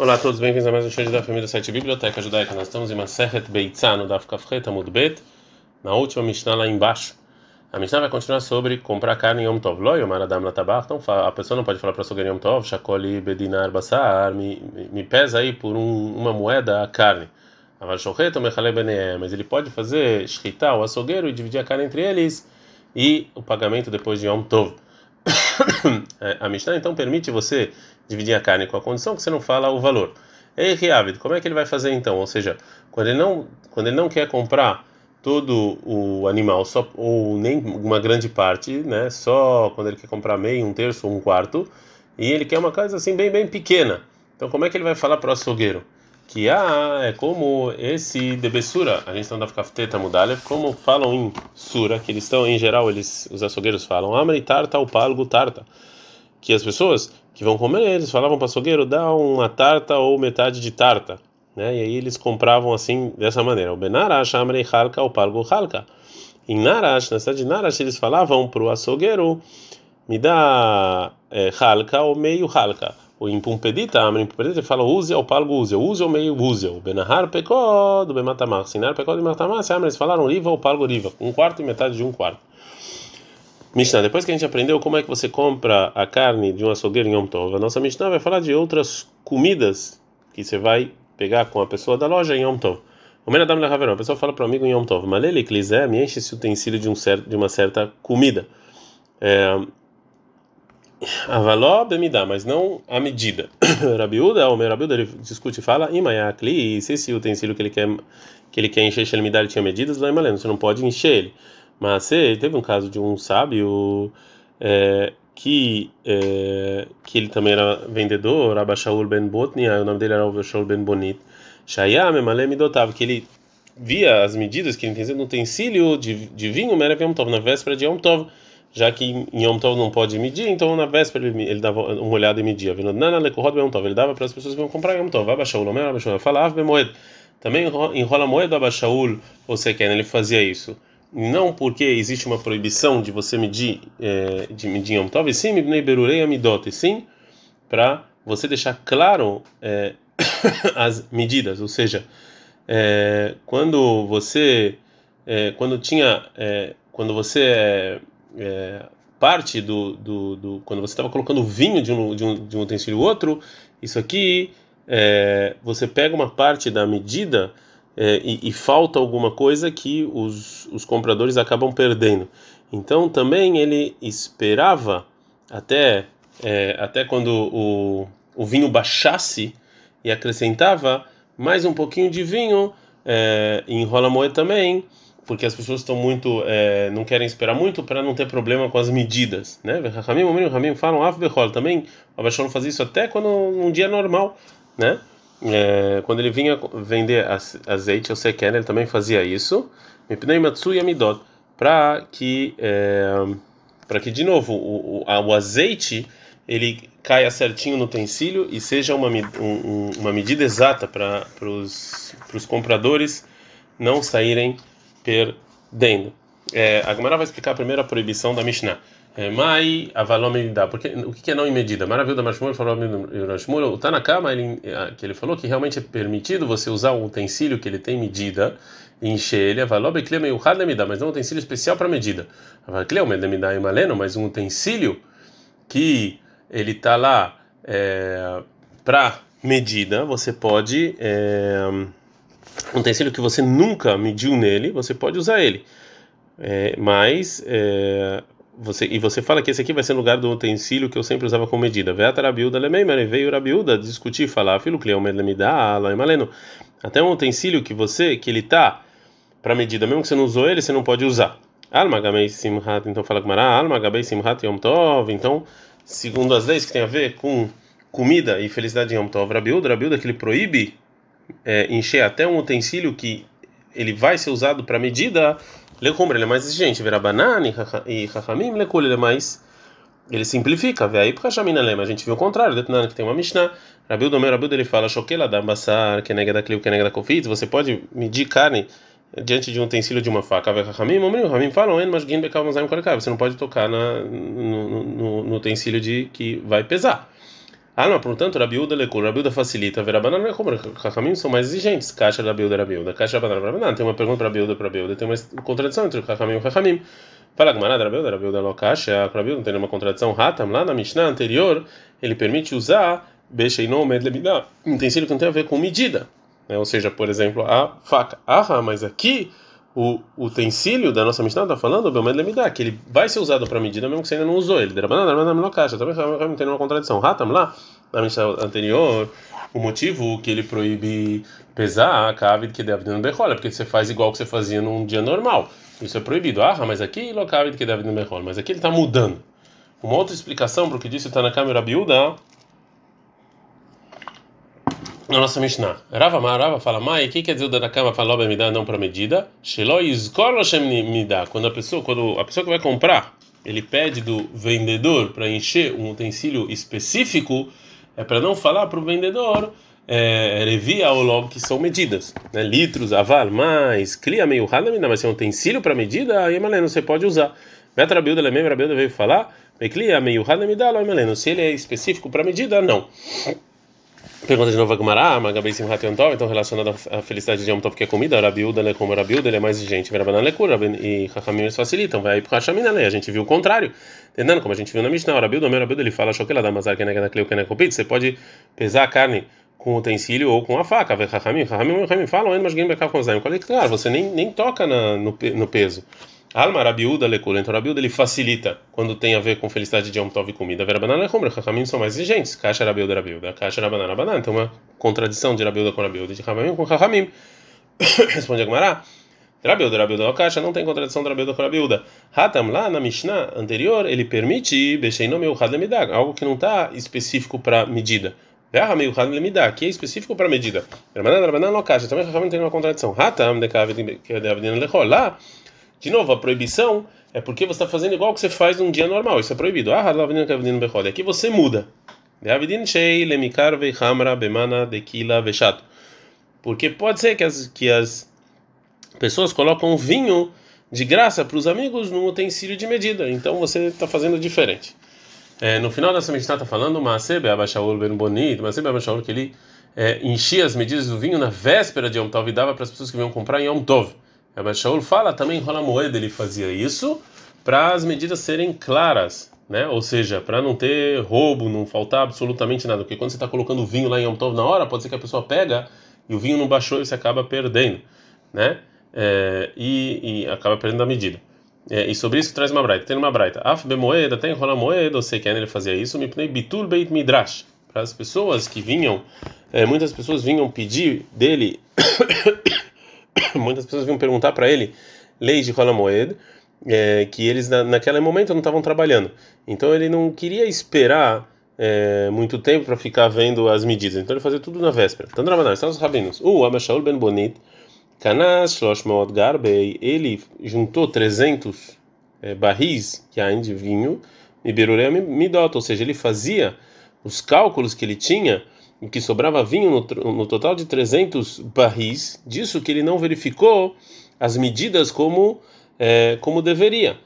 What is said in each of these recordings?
Olá a todos, bem-vindos a mais um show da família site Biblioteca Judaica. Nós estamos em Maseret Beitzah, no Daf Kafret Amud Bet, na última Mishnah lá embaixo. A Mishnah vai continuar sobre comprar carne em Yom Tov. Lo Yomar Adam Latabach, então a pessoa não pode falar para a Yom Tov, Shakoli Bedinar Basar, me, me pesa aí por um, uma moeda a carne. Mas ele pode fazer shkita, o açougueiro, e dividir a carne entre eles e o pagamento depois de Yom Tov. É, a Mishnah então permite você dividir a carne com a condição que você não fala o valor. Ei, Riavid, como é que ele vai fazer então? Ou seja, quando ele não, quando ele não quer comprar todo o animal, só ou nem uma grande parte, né? Só quando ele quer comprar meio, um terço, um quarto, e ele quer uma coisa assim bem bem pequena. Então como é que ele vai falar para o açougueiro? Que ah, é como esse debessura, a gente está andando kafteta mudalev, como falam em sura, que eles estão em geral, eles os açougueiros falam, amri tarta o palgo tarta, que as pessoas que vão comer, eles falavam para o açougueiro, dá uma tarta ou metade de tarta, né? E aí eles compravam assim dessa maneira, o benarash amri halka o palgo halka. Em Narash, na cidade de Narash, eles falavam para o açougueiro, me dá é, halka ou meio halka o impumpedita, a impumpedita fala use ao palgo use, use ao meio use, o benahar pecó do bematamar, sinar pecó do bematamar, se eles falaram riva ou palgo riva, um quarto e metade de um quarto. Mishnah, depois que a gente aprendeu como é que você compra a carne de um açougueiro em Yom Tov, a nossa Mishnah vai falar de outras comidas que você vai pegar com a pessoa da loja em Yom Tov. O Menadam Lehaverão, a pessoa fala para o amigo em Yom Tov, Malele Klizé, me enche esse utensílio de, um certo, de uma certa comida. É, Avaló bemidá, mas não a medida. Rabiuda, o meu Rabiuda, ele discute e fala, imayakli, se esse utensílio que ele quer que ele quer encher ele ele tinha medidas, lá em Maleno, você não pode encher ele. Mas se teve um caso de um sábio é, que é, que ele também era vendedor, Abashaul ben Botni, o nome dele era Abashaul ben Bonit. Shayam emalem midotav, que ele via as medidas que ele tem no utensílio de, de vinho, Merav Yom Tov, na véspera de Yom Tov já que em Yom Tov não pode medir, então na véspera ele, ele dava uma olhada e media. Ele dava para as pessoas que vão comprar Yom Tov. Falava Bemoed. Também enrola moeda Abashaul, você quer, ele fazia isso. Não porque existe uma proibição de você medir, é, de medir Yom Tov, e sim, Mibnei Berurei Amidot, e sim, para você deixar claro é, as medidas, ou seja, é, quando você, quando tinha, quando você é, parte do, do, do, quando você estava colocando vinho de um, de um, de um utensílio outro, isso aqui é, você pega uma parte da medida é, e, e, falta alguma coisa que os, os compradores acabam perdendo. Então também ele esperava até é, até quando o, o vinho baixasse e acrescentava mais um pouquinho de vinho é, em rola moeda também porque as pessoas estão muito é, não querem esperar muito para não ter problema com as medidas, né? Ramim, Ramim, Ramim falam af também. O Abashon fazia isso até quando um dia normal, né? É, quando ele vinha vender azeite ao sequer, ele também fazia isso. Para que é, para que de novo o, o, o, azeite ele caia certinho no utensílio e seja uma, um, uma medida exata para os compradores não saírem perdendo. É, a Gemara vai explicar primeiro a proibição da Mishnah. É, Mai avalome dá, porque o que é não em medida? Maravilha da Mashmur falou o Tanakama ele, é, que ele falou que realmente é permitido você usar um utensílio que ele tem medida e encher ele avalome klema e o medida, mas não um utensílio especial para medida. Avalklema medida e maleno, mas um utensílio que ele está lá é, para medida, você pode é, um utensílio que você nunca mediu nele, você pode usar ele. É, mas é, você e você fala que esse aqui vai ser no lugar do utensílio que eu sempre usava com medida. Veio Rabiuda discutir, falar, filho Cleomer Lemida, Maleno. Até um utensílio que você, que ele tá para medida, mesmo que você não usou ele, você não pode usar. Alma Gamei Simhat, então fala com Alma Gamei Simhat Yom Tov, então, segundo as leis que tem a ver com comida e felicidade em Yom Tov, Rabiuda, Rabiuda que ele proíbe é, encher até um utensílio que ele vai ser usado para medida, lecombra, ele é mais exigente. Verá banana e rachamim, lecol, ele é mais. Ele simplifica, vê aí lema. A gente viu o contrário, detonando que tem uma Mishnah. Rabiu do meu Rabiu ele fala: Shoquela da bassar, que nega da clio, que nega da confit. Você pode medir carne diante de um utensílio de uma faca. Vê rachamim, o rachamim falam: mas guin becal Você não pode tocar na, no, no, no utensílio de que vai pesar. Ah, não, portanto, Rabiúda lecou, Rabiúda facilita, Verabanan é como Rahamim são mais exigentes, Caixa Rabiúda, Rabiúda, Caixa Rabanan, Rabanan, tem uma pergunta para Rabiúda, para Rabiúda, tem uma contradição entre Rahamim e Rahamim. Fala Gmarada, Rabiúda, Rabiúda, Lokacha, Rabiúda, não tem nenhuma contradição, Hatam, lá na Mishnah anterior, ele permite usar Becheinon Medlemidá, um utensílio que não tem a ver com medida, né? ou seja, por exemplo, a faca. Ah, mas aqui o utensílio da nossa Mishnah está falando, o Belmedlemidá, que ele vai ser usado para medida mesmo que você ainda não usou ele. Caixa, também tem nenhuma contradição. Hatam lá, na Mishnah anterior, o motivo que ele proíbe pesar a cavid que deve no berrola, porque você faz igual que você fazia num dia normal. Isso é proibido. Ah, mas aqui lo cavid que deve no berrola, mas aqui ele está mudando. Uma outra explicação para o que disse está na câmera biúda na nossa Mishnah. Rava Rava fala, Mai, o que quer dizer o da cama falou me dá não para medida? Me dá. Quando a pessoa, quando a pessoa que vai comprar, ele pede do vendedor para encher um utensílio específico, é para não falar para o vendedor é, revia ou logo que são medidas, né? litros, aval, mais, cria meio rala, mas se é um utensílio para medida, aí maleno você pode usar. Betra Bilda Lemem, Bilda veio falar, clia meio rala, me dá, se ele é específico para medida, não. Pergunta de novo a Gumará, Magabei Simhat Yom Tov, então relacionado à felicidade de Yom Tov, que é comida, Rabiúda, né, como Rabiúda, ele é mais exigente, Verabanan Lekura, e Chachamim eles facilitam, vai para Hachamina, né, a gente viu o contrário, entendendo? Como a gente viu na Mishnah, Rabiúda, meu Rabiúda, ele fala, Shoquela da Mazar, que é na Cleu, que é na Copit, você pode pesar a carne com utensílio ou com a faca, Chachamim, Chachamim, Chachamim falam, mas ninguém vai ficar com os claro, você nem, nem toca na, no, no peso. Alma Rabiúda lecula. Então ele facilita quando tem a ver com felicidade de Yom Tov e comida. Vera banana é Rahamim são mais exigentes. Caixa Rabiúda Rabiúda. Caixa Rabanana Banana. Então uma contradição de Rabiúda com Rabiúda. De Rahamim com Rahamim. Responde a Gemara. Rabiúda Rabiúda no caixa não tem contradição de Rabiúda com Rabiúda. Hatam lá na Mishnah anterior ele permite Becheino Meuchad Lemidag. Algo que não está específico para medida. Verra meio Lemidag. Que é específico para medida. Rabanana Rabanana no caixa. Também Rahamim tem uma contradição. Hatam de Kavid Lechol. Lá de novo, a proibição é porque você está fazendo igual que você faz num dia normal. Isso é proibido. Ah, aqui você muda. Porque pode ser que as, que as pessoas colocam vinho de graça para os amigos num utensílio de medida. Então você está fazendo diferente. É, no final dessa medida está falando Maasebe Abashaul Ben Bonito, Maasebe Abashaul que ele é, enchia as medidas do vinho na véspera de Yom Tov e dava para as pessoas que vinham comprar em Yom Tov. Rabbi Shaul fala também em Rola ele fazia isso para as medidas serem claras, né? Ou seja, para não ter roubo, não faltar absolutamente nada. Porque quando você está colocando vinho lá em Yom Tov na hora, pode ser que a pessoa pega e o vinho não baixou e você acaba perdendo, né? É, e, e, acaba perdendo a medida. É, e sobre isso traz uma braita. Tem uma braita. Af bemoeda, tem rola moeda, eu sei que ele fazia isso. Me pnei bitul beit midrash. Para as pessoas que vinham, é, muitas pessoas vinham pedir dele muitas pessoas vinham perguntar para ele leis de Holamoed, é, que eles na, naquele momento não estavam trabalhando. Então ele não queria esperar é, muito tempo para ficar vendo as medidas. Então ele fazia tudo na véspera. Então, Rabanan, estão os rabinos. O Abashaul ben Bonit, Kanas Shloshmod Garbei, ele juntou 300 é, barris de vinho, e Beruré Midot, ou seja, ele fazia os cálculos que ele tinha em que sobrava vinho no, no, total de 300 barris, disso que ele não verificou as medidas como é, como deveria.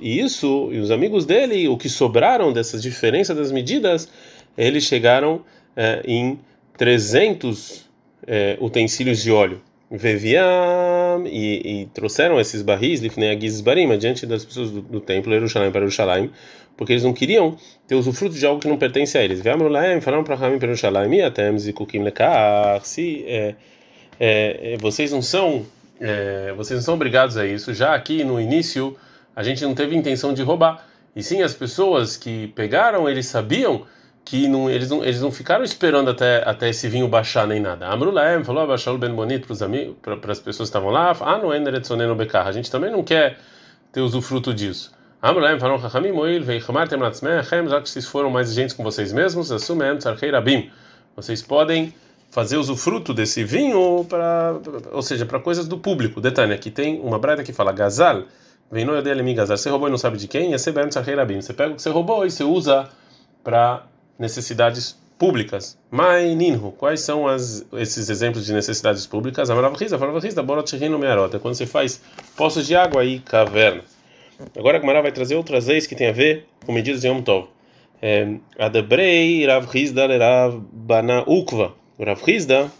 E isso, e os amigos dele, o que sobraram dessas diferenças das medidas, eles chegaram é, em 300 é, utensílios de óleo. E, e, trouxeram esses barris, Lifnei Agizes Barim, diante das pessoas do, do templo, Jerusalém para Jerusalém, porque eles não queriam ter usufruto de algo que não pertence a eles. Veamro Laem, falaram para Ramim para Jerusalém, e até Mzikukim Lekar, se é, é, é, vocês não são é, vocês não são obrigados a isso. Já aqui no início, a gente não teve intenção de roubar. E sim, as pessoas que pegaram, eles sabiam que não, eles, não, eles não ficaram esperando até, até esse vinho baixar nem nada. Amrulaem falou, abaixar o Ben Bonito para as pessoas que estavam lá. Ah, não é no Bekar. A gente também não quer ter usufruto disso. Amrulaem falou, Chachamim Moil, Veichamar Temnatzmechem, já que vocês foram mais exigentes com vocês mesmos, assumem Rabim. Vocês podem fazer usufruto desse vinho para, ou seja, para coisas do público. Detalhe, aqui tem uma brada que fala Gazal, vem no dele mi Gazal. Você roubou e não sabe de quem? É Sebem Rabim. Você pega o que você roubou e você usa para necessidades públicas. Maininhu, quais são as, esses exemplos de necessidades públicas? Amaravriza, Amaravriza, Borotchirino Mearota, quando você faz poços de água e cavernas. Agora a Gemara vai trazer outras leis que tem a ver com medidas de Yom Tov. É, Adebrei Rav Hizda Rav Bana Ukva. O Rav Hizda,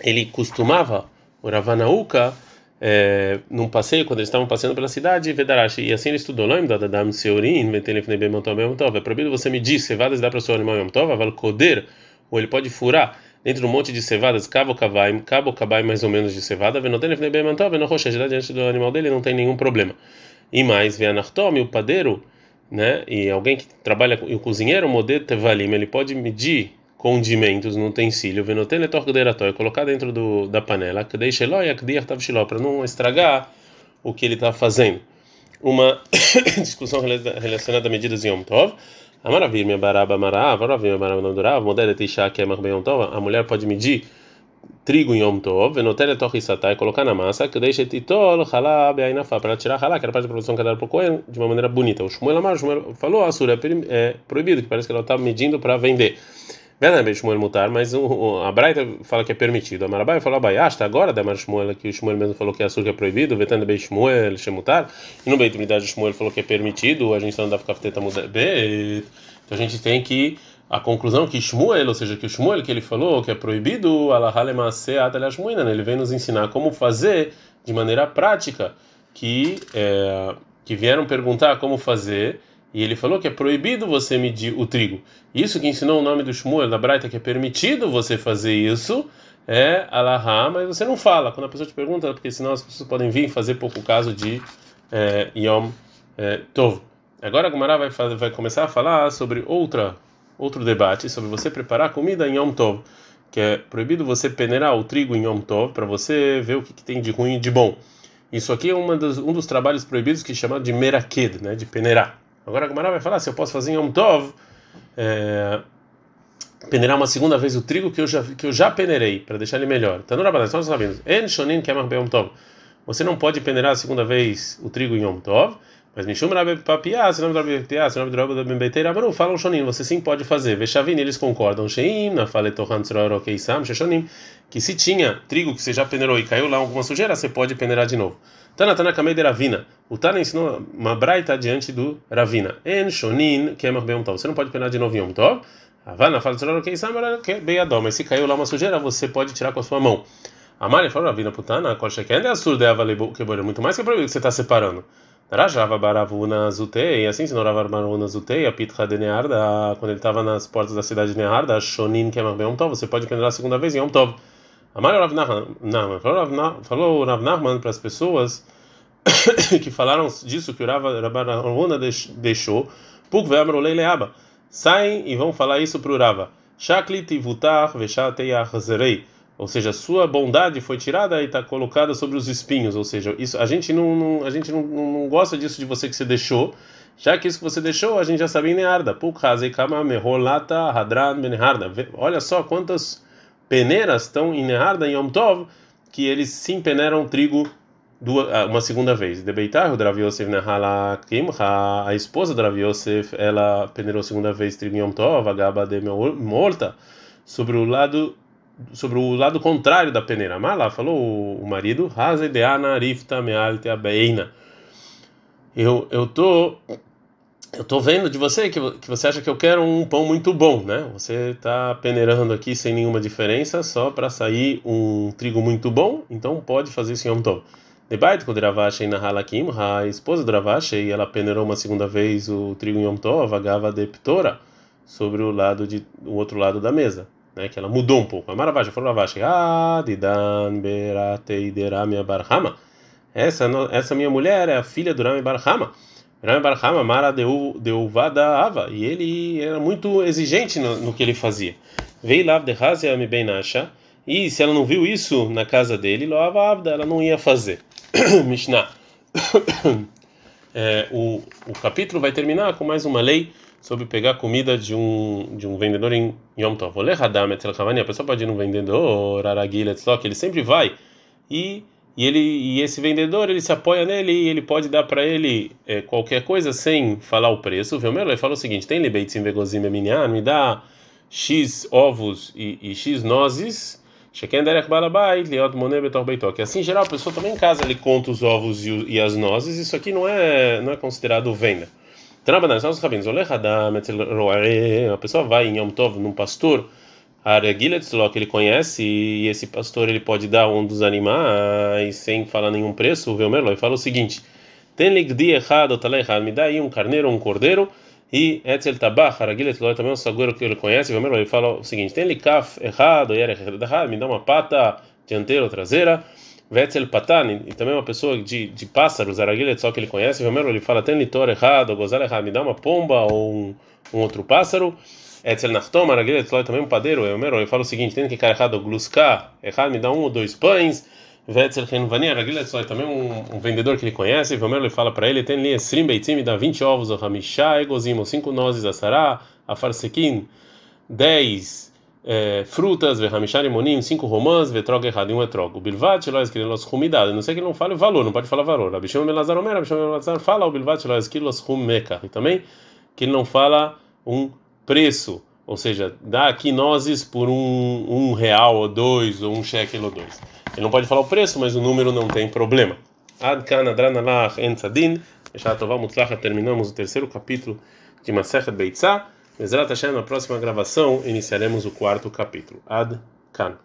ele costumava, o Ravanauka, é, num passeio, quando eles estavam passeando pela cidade, Vedarashi, e assim ele estudou, lembra da Dam Seurin, É proibido você medir cevadas dar para o seu animal Yom Tov, Aval Koder, ou ele pode furar dentro de um monte de cevadas, cabo cavai, cabo cabai mais ou menos de cevada, Venoten Lefnei Mantov, Venochoshesh, diante do animal dele não tem nenhum problema. E mais, Veanachtom, o padeiro, né, e alguém que trabalha, e o cozinheiro, o modelo Tevalim, ele pode medir condimentos no utensílio, e colocar dentro do, da panela, para não estragar o que ele está fazendo. Uma discussão relacionada a medidas em Yom Tov. A maravilha, baraba marav, baraba nandurav, modelo tisha que é Yom Tov. A mulher pode medir trigo em Yom Tov, venoten e colocar na massa, que deixa titol, halab, ainafa, para tirar halab, que era parte da produção que era para o Cohen, de uma maneira bonita. O Shmuel Amar, Shmuel falou, a sura é proibido, que parece que ela está medindo para vender. Shmuel mutar, mas a Braita fala que é permitido. A Marabai fala, Baiasta, agora da Shmuel, que o Shmuel mesmo falou que açúcar é proibido, Vetando bem Shmuel, Shemutar, e no Beit Unidade Shmuel falou que é permitido, a gente não dá ficar mudar. Então a gente tem que a conclusão que Shmuel, ou seja, que o Shmuel que ele falou que é proibido, né? ele vem nos ensinar como fazer de maneira prática, que é, que vieram perguntar como fazer e ele falou que é proibido você medir o trigo. Isso que ensinou o nome do Shmuel na Braita, que é permitido você fazer isso, é Alahá, mas você não fala. Quando a pessoa te pergunta, porque senão as pessoas podem vir fazer pouco caso de é, Yom é, Tov. Agora a Gumara vai, vai começar a falar sobre outra, outro debate, sobre você preparar comida em Yom Tov, que é proibido você peneirar o trigo em Yom Tov, para você ver o que, que, tem de ruim e de bom. Isso aqui é uma um dos trabalhos proibidos que é chamado de meraked, né, de peneirar. Agora a Gemara vai falar se eu posso fazer em Yom Tov, é, peneirar uma segunda vez o trigo que eu já, que eu já peneirei, para deixar ele melhor. Então. Você não pode peneirar a segunda vez o trigo em Yom Tov, mas Mishum Rabbe Papiá, se não Rabbe Papiá, se não Rabbe Ben Beiteira, não falam Shonin, você sim pode fazer. Vechavin, eles concordam. Sheim, na Faletohan Tzroro Keisam, Sheshonim, que se tinha trigo que você já peneirou e caiu lá alguma sujeira, você pode peneirar de novo. Tana Tana Kamei de Ravina. O Tana ensinou uma braita diante do Ravina. En Shonin Kemach Beyom Tov. Você não pode penar de novo em Yom Tov. Havana fala Tzororo Keisam, que Beyadom. Mas se caiu lá uma sujeira, você pode tirar com a sua mão. A Mari falou, Ravina Putana, Kolsheken é surdo, é avalebo, que muito mais que proibido que você está separando. Rajava Baravuna Zutei, assim ensinou Rava Baravuna Zutei, a Pitcha de Nearda, quando ele estava nas portas da cidade de Nearda, Shonin Kemach Beyom Tov, você pode pendurar a segunda vez em Yom Tov. Amar Rav Nachman, falou Rav Nachman para as pessoas que falaram disso que o Rabbanahuna deixou, Puk ve'amrolei leaba. Saem e vão falar isso para o Rava. Shaklit ivutar veshateyachzerei. Ou seja, sua bondade foi tirada e está colocada sobre os espinhos. Ou seja, isso a gente não, não a gente não, não, gosta disso de você que você deixou. Já que isso que você deixou, a gente já sabe em benharda. Olha só quantas peneiras estão em Nearda em Yom Tov que eles sim peneiram trigo duas, ah, uma segunda vez. A esposa do Drav Yosef, ela peneirou a segunda vez trigo Yom Tov, Agaba de Morta, sobre o lado sobre o lado contrário da peneira. Mala falou o marido. Eu eu tô eu tô vendo de você que, que você acha que eu quero um pão muito bom, né? Você está peneirando aqui sem nenhuma diferença, só para sair um trigo muito bom, então pode fazer isso em Yom Tov. Debait Dravashi na Halakim, a esposa do Dravashi, ela peneirou uma segunda vez o trigo em Yom Tov, a gava de Ptora, sobre o lado de o outro lado da mesa, né? Que ela mudou um pouco. A Maravashi falou Ravashi, ah, didan beratei derami barhama. Essa essa minha mulher é a filha do Rami Barhama. Rami Barhama mara deuvada ava e ele era muito exigente no, no que ele fazia. Veio lá de Hazia e se ela não viu isso na casa dele, ela não ia fazer. Mishnah. É, o, o capítulo vai terminar com mais uma lei sobre pegar comida de um de um vendedor em Yom Tov. A pessoa pode ir num vendedor, que ele sempre vai e e ele e esse vendedor ele se apoia nele e ele pode dar para ele é, qualquer coisa sem falar o preço. Viu? Ele fala o seguinte: tem libeitzim vegozim me dá x ovos e, e x nozes. Que assim, em geral, a pessoa também em casa ele conta os ovos e, e as nozes. Isso aqui não é não é considerado venda. Trabalhando, são os rabinos. A pessoa vai em Yom Tov num pastor Aregiletzlo, que ele conhece, e esse pastor ele pode dar um dos animais sem falar nenhum preço, o Velmerlo, fala o seguinte: tem ligdi errado, errado, me dá aí um carneiro ou um cordeiro, e Etzel Tabach, Aregiletzlo, também é um sagueiro que ele conhece, o Velmerlo, fala o seguinte: tem likaf errado, errado, me dá uma pata dianteira ou traseira. Vetzel Patan, e também uma pessoa de, de pássaros, Aragilet, só que ele conhece, Velmerlo, ele fala: tem litor errado, gozar errado, me dá uma pomba ou um, um outro pássaro. Etzel Nachtom, Aragilet, também um padeiro, Velmerlo, ele fala o seguinte: tem que ficar errado, gluska, errado, me dá um ou dois pães. Vetzel Renvani, Aragilet, também um, um vendedor que ele conhece, Velmerlo, ele fala para ele: tem ali Esrim Beitzim, me dá 20 ovos, o Hamishá, Egozimo, 5 nozes, a Sará, a Farsekin, 10 é, frutas, verramishari monim, cinco romãs, vetrog errado um etrog. O bilvat lois kilos rumidade. Não sei que não fala o valor, não pode falar valor. A bichama melazar omer, a bichama melazar fala o bilvat lois kilos rumeka. E também que ele não fala um preço, ou seja, dá aqui nozes por um, um real ou dois, ou um shekel ou dois. Ele não pode falar o preço, mas o número não tem problema. Ad kan adranalach entzadin. Terminamos o terceiro capítulo de Masechet Beitzah. Bezerra na próxima gravação, iniciaremos o quarto capítulo. Ad Kan.